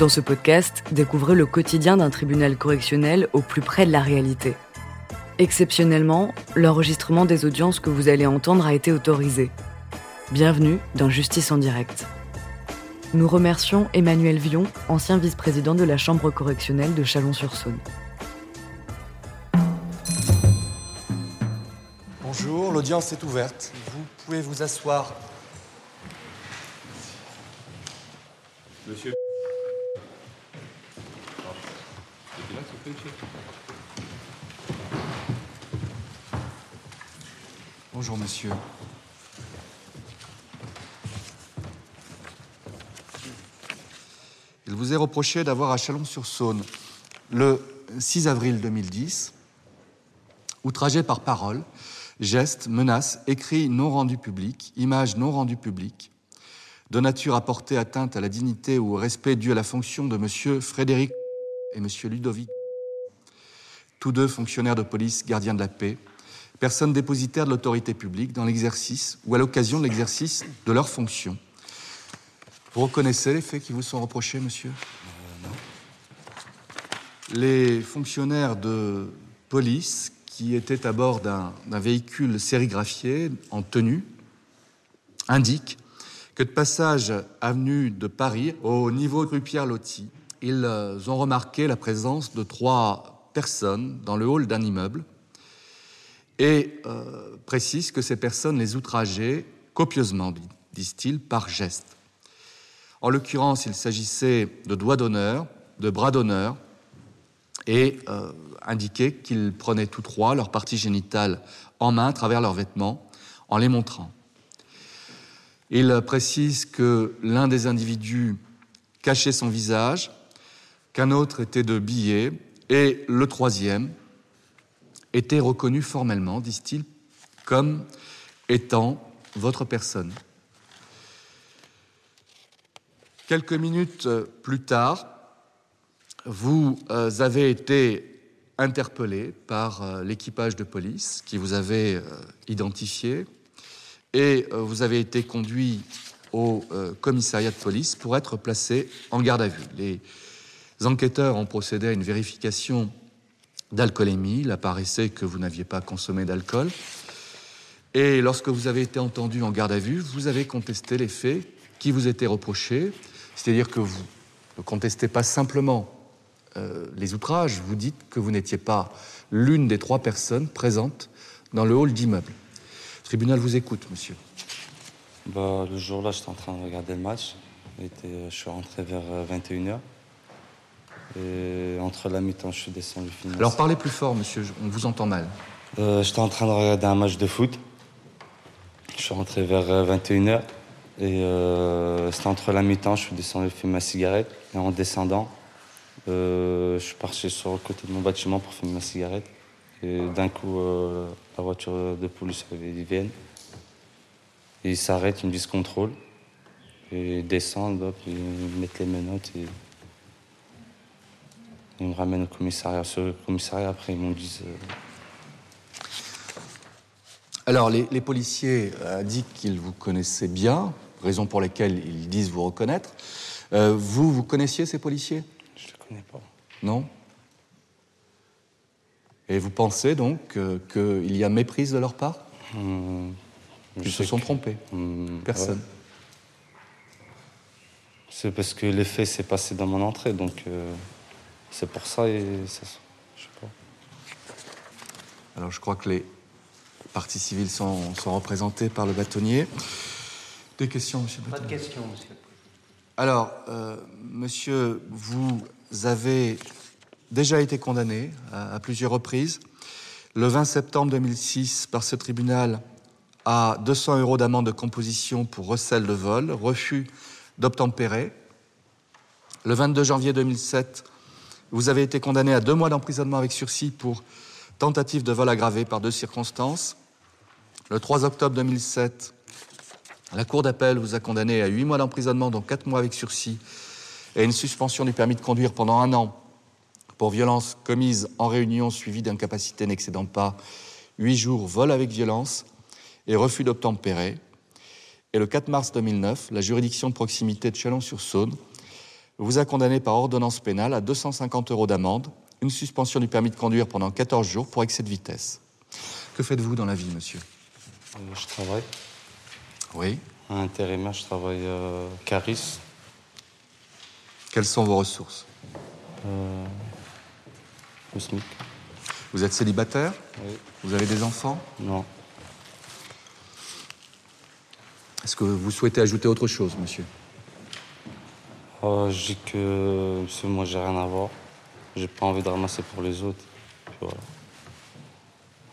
Dans ce podcast, découvrez le quotidien d'un tribunal correctionnel au plus près de la réalité. Exceptionnellement, l'enregistrement des audiences que vous allez entendre a été autorisé. Bienvenue dans Justice en direct. Nous remercions Emmanuel Vion, ancien vice-président de la Chambre correctionnelle de Chalon-sur-Saône. Bonjour, l'audience est ouverte. Vous pouvez vous asseoir. Monsieur. Monsieur. Il vous est reproché d'avoir à Chalon-sur-Saône, le 6 avril 2010, outragé par parole, gestes, menaces, écrits non rendus publics, images non rendues publiques, de nature à porter atteinte à la dignité ou au respect dû à la fonction de M. Frédéric et M. Ludovic, tous deux fonctionnaires de police, gardiens de la paix, personnes dépositaires de l'autorité publique dans l'exercice ou à l'occasion de l'exercice de leurs fonctions. Vous reconnaissez les faits qui vous sont reprochés, monsieur? Les fonctionnaires de police qui étaient à bord d'un véhicule sérigraphié en tenue indiquent que de passage avenue de Paris au niveau de rue Pierre-Loti, ils ont remarqué la présence de trois personnes dans le hall d'un immeuble et euh, précisent que ces personnes les outrageaient copieusement, disent-ils, par geste. En l'occurrence, il s'agissait de doigts d'honneur, de bras d'honneur, et euh, indiquaient qu'ils prenaient tous trois leurs parties génitales en main à travers leurs vêtements en les montrant. Il précise que l'un des individus cachait son visage, qu'un autre était de billets, et le troisième était reconnu formellement, disent-ils, comme étant votre personne. Quelques minutes plus tard, vous euh, avez été interpellé par euh, l'équipage de police qui vous avait euh, identifié et vous avez été conduit au commissariat de police pour être placé en garde à vue. Les enquêteurs ont procédé à une vérification d'alcoolémie. Il apparaissait que vous n'aviez pas consommé d'alcool. Et lorsque vous avez été entendu en garde à vue, vous avez contesté les faits qui vous étaient reprochés. C'est-à-dire que vous ne contestez pas simplement euh, les outrages, vous dites que vous n'étiez pas l'une des trois personnes présentes dans le hall d'immeuble. Le tribunal vous écoute, monsieur. Bah, le jour-là, j'étais en train de regarder le match. Je suis rentré vers 21h. Et entre la mi-temps, je suis descendu finir. Alors parlez plus fort, monsieur, on vous entend mal. Euh, j'étais en train de regarder un match de foot. Je suis rentré vers 21h. Et euh, c'était entre la mi-temps, je suis descendu fumer ma cigarette. Et en descendant, euh, je suis parti sur le côté de mon bâtiment pour fumer ma cigarette. Et d'un coup, euh, la voiture de police, ils viennent. Et ils s'arrêtent, ils me disent contrôle. Et ils descendent, hop, ils mettent les menottes et ils me ramènent au commissariat. Sur le commissariat, après, ils m'ont dit. euh, Alors, les, les policiers indiquent qu'ils vous connaissaient bien, raison pour laquelle ils disent vous reconnaître. Euh, vous, vous connaissiez ces policiers? Je ne les connais pas. Non? Et vous pensez donc euh, qu'il y a méprise de leur part? Hum, je Ils se sont que- trompés hum, Personne. ouais. C'est parce que l'effet s'est passé dans mon entrée, donc euh, c'est pour ça et ça, je sais pas. Alors, je crois que les parties civiles sont, sont représentées par le bâtonnier. Des questions, monsieur Pas de questions, monsieur. Alors, euh, monsieur, vous avez déjà été condamné à, à plusieurs reprises. Le 20 septembre 2006, par ce tribunal, à 200 euros d'amende de composition pour recel de vol, refus d'obtempérer. Le 22 janvier 2007, vous avez été condamné à deux mois d'emprisonnement avec sursis pour tentative de vol aggravé par deux circonstances. Le 3 octobre 2007, la Cour d'appel vous a condamné à huit mois d'emprisonnement, dont quatre mois avec sursis, et une suspension du permis de conduire pendant un an pour violence commise en réunion suivie d'incapacité n'excédant pas huit jours, vol avec violence et refus d'obtempérer. Et le 4 mars 2009, la juridiction de proximité de Chalon-sur-Saône vous a condamné par ordonnance pénale à 250 euros d'amende, une suspension du permis de conduire pendant 14 jours pour excès de vitesse. Que faites-vous dans la vie, monsieur? Euh, Je travaille. Oui. À intérimaire, je travaille euh, Caris. Quelles sont vos ressources? Euh, le SMIC. Vous êtes célibataire? Oui. Vous avez des enfants? Non. Est-ce que vous souhaitez ajouter autre chose, monsieur? Oh, je dis que monsieur, moi, j'ai rien à voir. J'ai pas envie de ramasser pour les autres. Puis voilà.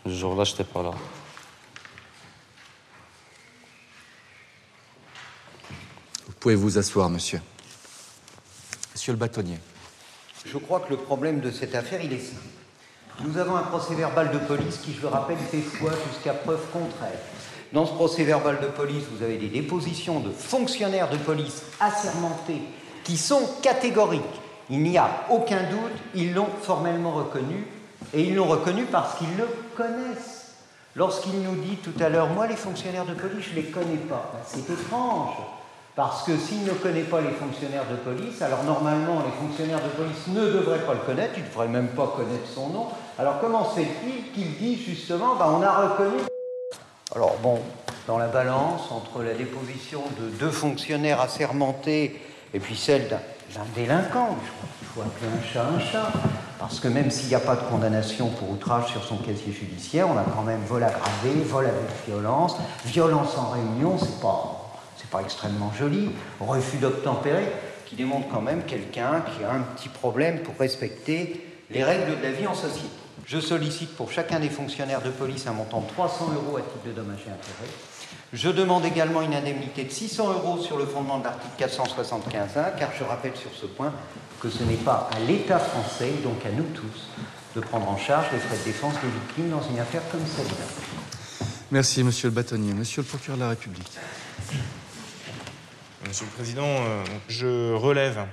Ce jour-là, j'étais pas là. Vous pouvez vous asseoir, monsieur. Monsieur le bâtonnier. Je crois que le problème de cette affaire, il est simple. Nous avons un procès verbal de police qui, je le rappelle, fait foi jusqu'à preuve contraire. Dans ce procès verbal de police, vous avez des dépositions de fonctionnaires de police assermentés qui sont catégoriques. Il n'y a aucun doute, ils l'ont formellement reconnu et ils l'ont reconnu parce qu'ils le connaissent. Lorsqu'il nous dit tout à l'heure, moi les fonctionnaires de police, je ne les connais pas, Ben, c'est étrange. Parce que s'il ne connaît pas les fonctionnaires de police, alors normalement les fonctionnaires de police ne devraient pas le connaître, ils ne devraient même pas connaître son nom. Alors comment se fait-il qu'il dit justement, ben, on a reconnu? Alors bon, dans la balance entre la déposition de deux fonctionnaires assermentés et puis celle d'un délinquant, je crois qu'il faut appeler un chat un chat, parce que même s'il n'y a pas de condamnation pour outrage sur son casier judiciaire, on a quand même vol aggravé, vol avec violence, violence en réunion, c'est pas, pas extrêmement joli, refus d'obtempérer, qui démontre quand même quelqu'un qui a un petit problème pour respecter les règles de la vie en société. Je sollicite pour chacun des fonctionnaires de police un montant de 300 euros à titre de dommages et intérêts. Je demande également une indemnité de 600 euros sur le fondement de l'article 475.1, car je rappelle sur ce point que ce n'est pas à l'État français, donc à nous tous, de prendre en charge les frais de défense des victimes dans une affaire comme celle-là. Merci, monsieur le bâtonnier. Monsieur le procureur de la République. Monsieur le Président, euh, je relève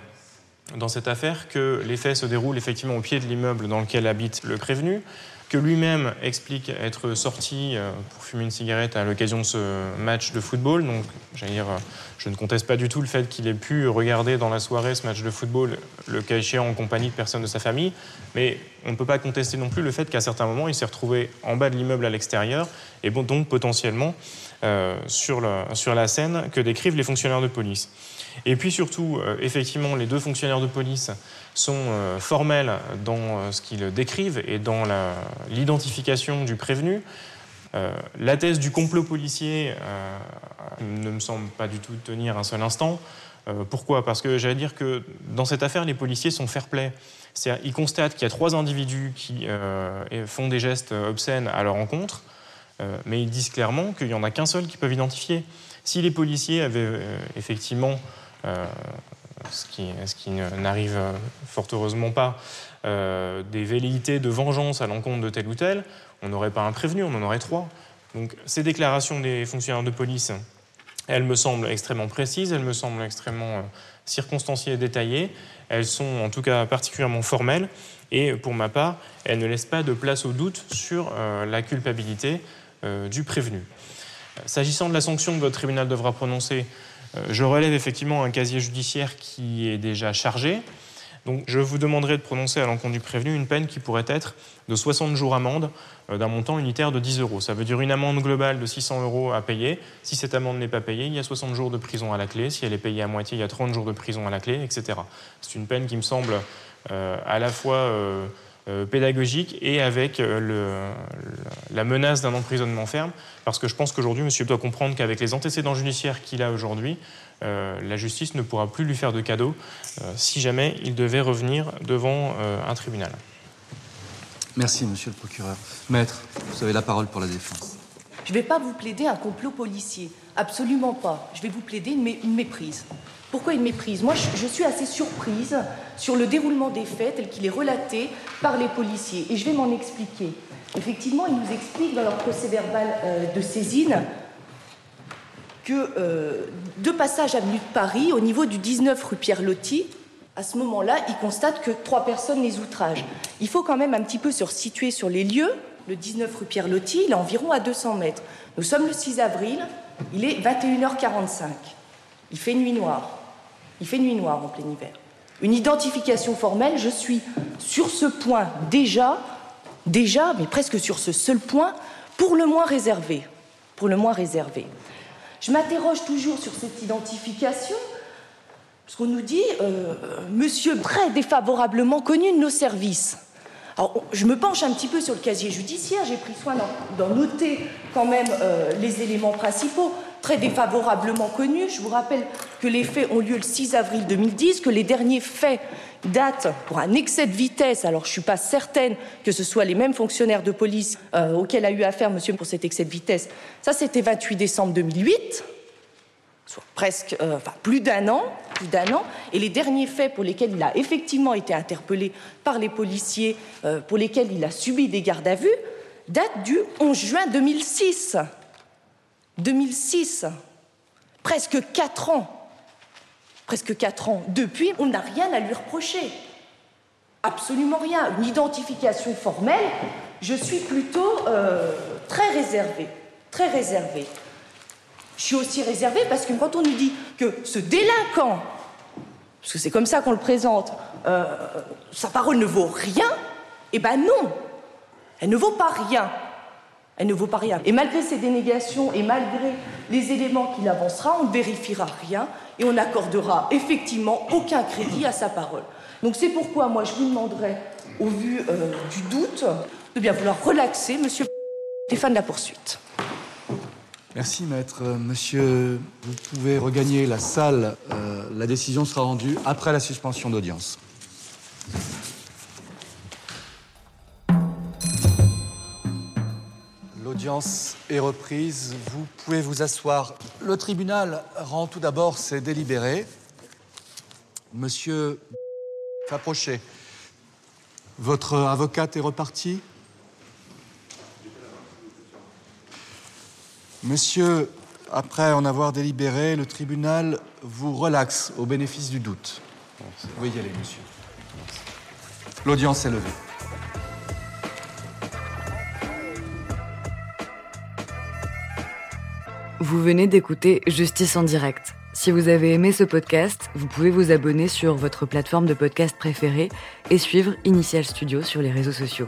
dans cette affaire que les faits se déroulent effectivement au pied de l'immeuble dans lequel habite le prévenu, que lui-même explique être sorti euh, pour fumer une cigarette à l'occasion de ce match de football. Donc, j'allais dire, euh, je ne conteste pas du tout le fait qu'il ait pu regarder dans la soirée ce match de football, le cas échéant en compagnie de personnes de sa famille. Mais on ne peut pas contester non plus le fait qu'à certains moments, il s'est retrouvé en bas de l'immeuble à l'extérieur et donc potentiellement euh, sur, la scène que décrivent les fonctionnaires de police. Et puis surtout, effectivement, les deux fonctionnaires de police sont euh, formels dans euh, ce qu'ils décrivent et dans l'identification du prévenu. Euh, la thèse du complot policier ne me semble pas du tout tenir un seul instant. Pourquoi? Parce que j'allais dire que dans cette affaire, les policiers sont fair-play. Ils constatent qu'il y a trois individus qui font des gestes obscènes à leur encontre, mais ils disent clairement qu'il n'y en a qu'un seul qu'ils peuvent identifier. Si les policiers avaient effectivement, ce qui, n'arrive euh, fort heureusement pas, euh, des velléités de vengeance à l'encontre de tel ou tel, on n'aurait pas un prévenu, on en aurait trois. Donc ces déclarations des fonctionnaires de police, elles me semblent extrêmement précises, elles me semblent extrêmement euh, circonstanciées et détaillées, elles sont en tout cas particulièrement formelles, et pour ma part, elles ne laissent pas de place au doute sur la culpabilité du prévenu. S'agissant de la sanction que votre tribunal devra prononcer, je relève effectivement un casier judiciaire qui est déjà chargé. Donc je vous demanderai de prononcer à l'encontre du prévenu une peine qui pourrait être de 60 jours amende euh, d'un montant unitaire de 10 euros. Ça veut dire une amende globale de 600 euros à payer. Si cette amende n'est pas payée, il y a 60 jours de prison à la clé. Si elle est payée à moitié, il y a 30 jours de prison à la clé, etc. C'est une peine qui me semble euh, à la fois euh, euh, pédagogique et avec euh, le- la menace d'un emprisonnement ferme, parce que je pense qu'aujourd'hui, monsieur doit comprendre qu'avec les antécédents judiciaires qu'il a aujourd'hui, euh, la justice ne pourra plus lui faire de cadeaux euh, si jamais il devait revenir devant euh, un tribunal. Merci, monsieur le procureur. Maître, vous avez la parole pour la défense. Je ne vais pas vous plaider un complot policier. Absolument pas. Je vais vous plaider une, mé- une méprise. Pourquoi une méprise Moi, je, suis assez surprise sur le déroulement des faits tel qu'il est relaté par les policiers. Et je vais m'en expliquer. Effectivement, ils nous expliquent dans leur procès verbal euh, de saisine que euh, deux passages avenue de Paris, au niveau du 19 rue Pierre Loti, à ce moment-là, ils constatent que trois personnes les outragent. Il faut quand même un petit peu se situer sur les lieux. Le 19 rue Pierre Loti, il est environ à 200 mètres. Nous sommes le 6 avril, il est 21h45. Il fait nuit noire. Il fait nuit noire en plein hiver. Une identification formelle, je suis sur ce point déjà, déjà, mais presque sur ce seul point, pour le moins réservé. Pour le moins réservé. Je m'interroge toujours sur cette identification, parce qu'on nous dit, euh, monsieur très défavorablement connu de nos services. Alors, je me penche un petit peu sur le casier judiciaire, j'ai pris soin d'en noter quand même euh, les éléments principaux, très défavorablement connus. Je vous rappelle que les faits ont lieu le 6 avril 2010, que les derniers faits datent pour un excès de vitesse. Alors, je ne suis pas certaine que ce soit les mêmes fonctionnaires de police euh, auxquels a eu affaire monsieur pour cet excès de vitesse. Ça, c'était 28 décembre 2008 soit presque, euh, plus d'un an, plus d'un an, et les derniers faits pour lesquels il a effectivement été interpellé par les policiers, euh, pour lesquels il a subi des gardes à vue, datent du 11 juin 2006. 2006, presque quatre ans. Presque quatre ans. Depuis, on n'a rien à lui reprocher. Absolument rien. Une identification formelle, je suis plutôt euh, très réservée. Très réservée. Je suis aussi réservée parce que quand on nous dit que ce délinquant, parce que c'est comme ça qu'on le présente, euh, sa parole ne vaut rien, eh ben non, elle ne vaut pas rien. Elle ne vaut pas rien. Et malgré ces dénégations et malgré les éléments qu'il avancera, on ne vérifiera rien et on n'accordera effectivement aucun crédit à sa parole. Donc c'est pourquoi moi je vous demanderai, au vu euh, du doute, de bien vouloir relaxer, monsieur Stéphane la poursuite. Merci, maître. Euh, monsieur, vous pouvez regagner la salle. Euh, la décision sera rendue après la suspension d'audience. L'audience est reprise. Vous pouvez vous asseoir. Le tribunal rend tout d'abord ses délibérés. Monsieur, approchez. Votre avocate est repartie Monsieur, après en avoir délibéré, le tribunal vous relaxe au bénéfice du doute. Vous pouvez y aller, monsieur. L'audience est levée. Vous venez d'écouter Justice en direct. Si vous avez aimé ce podcast, vous pouvez vous abonner sur votre plateforme de podcast préférée et suivre Initial Studio sur les réseaux sociaux.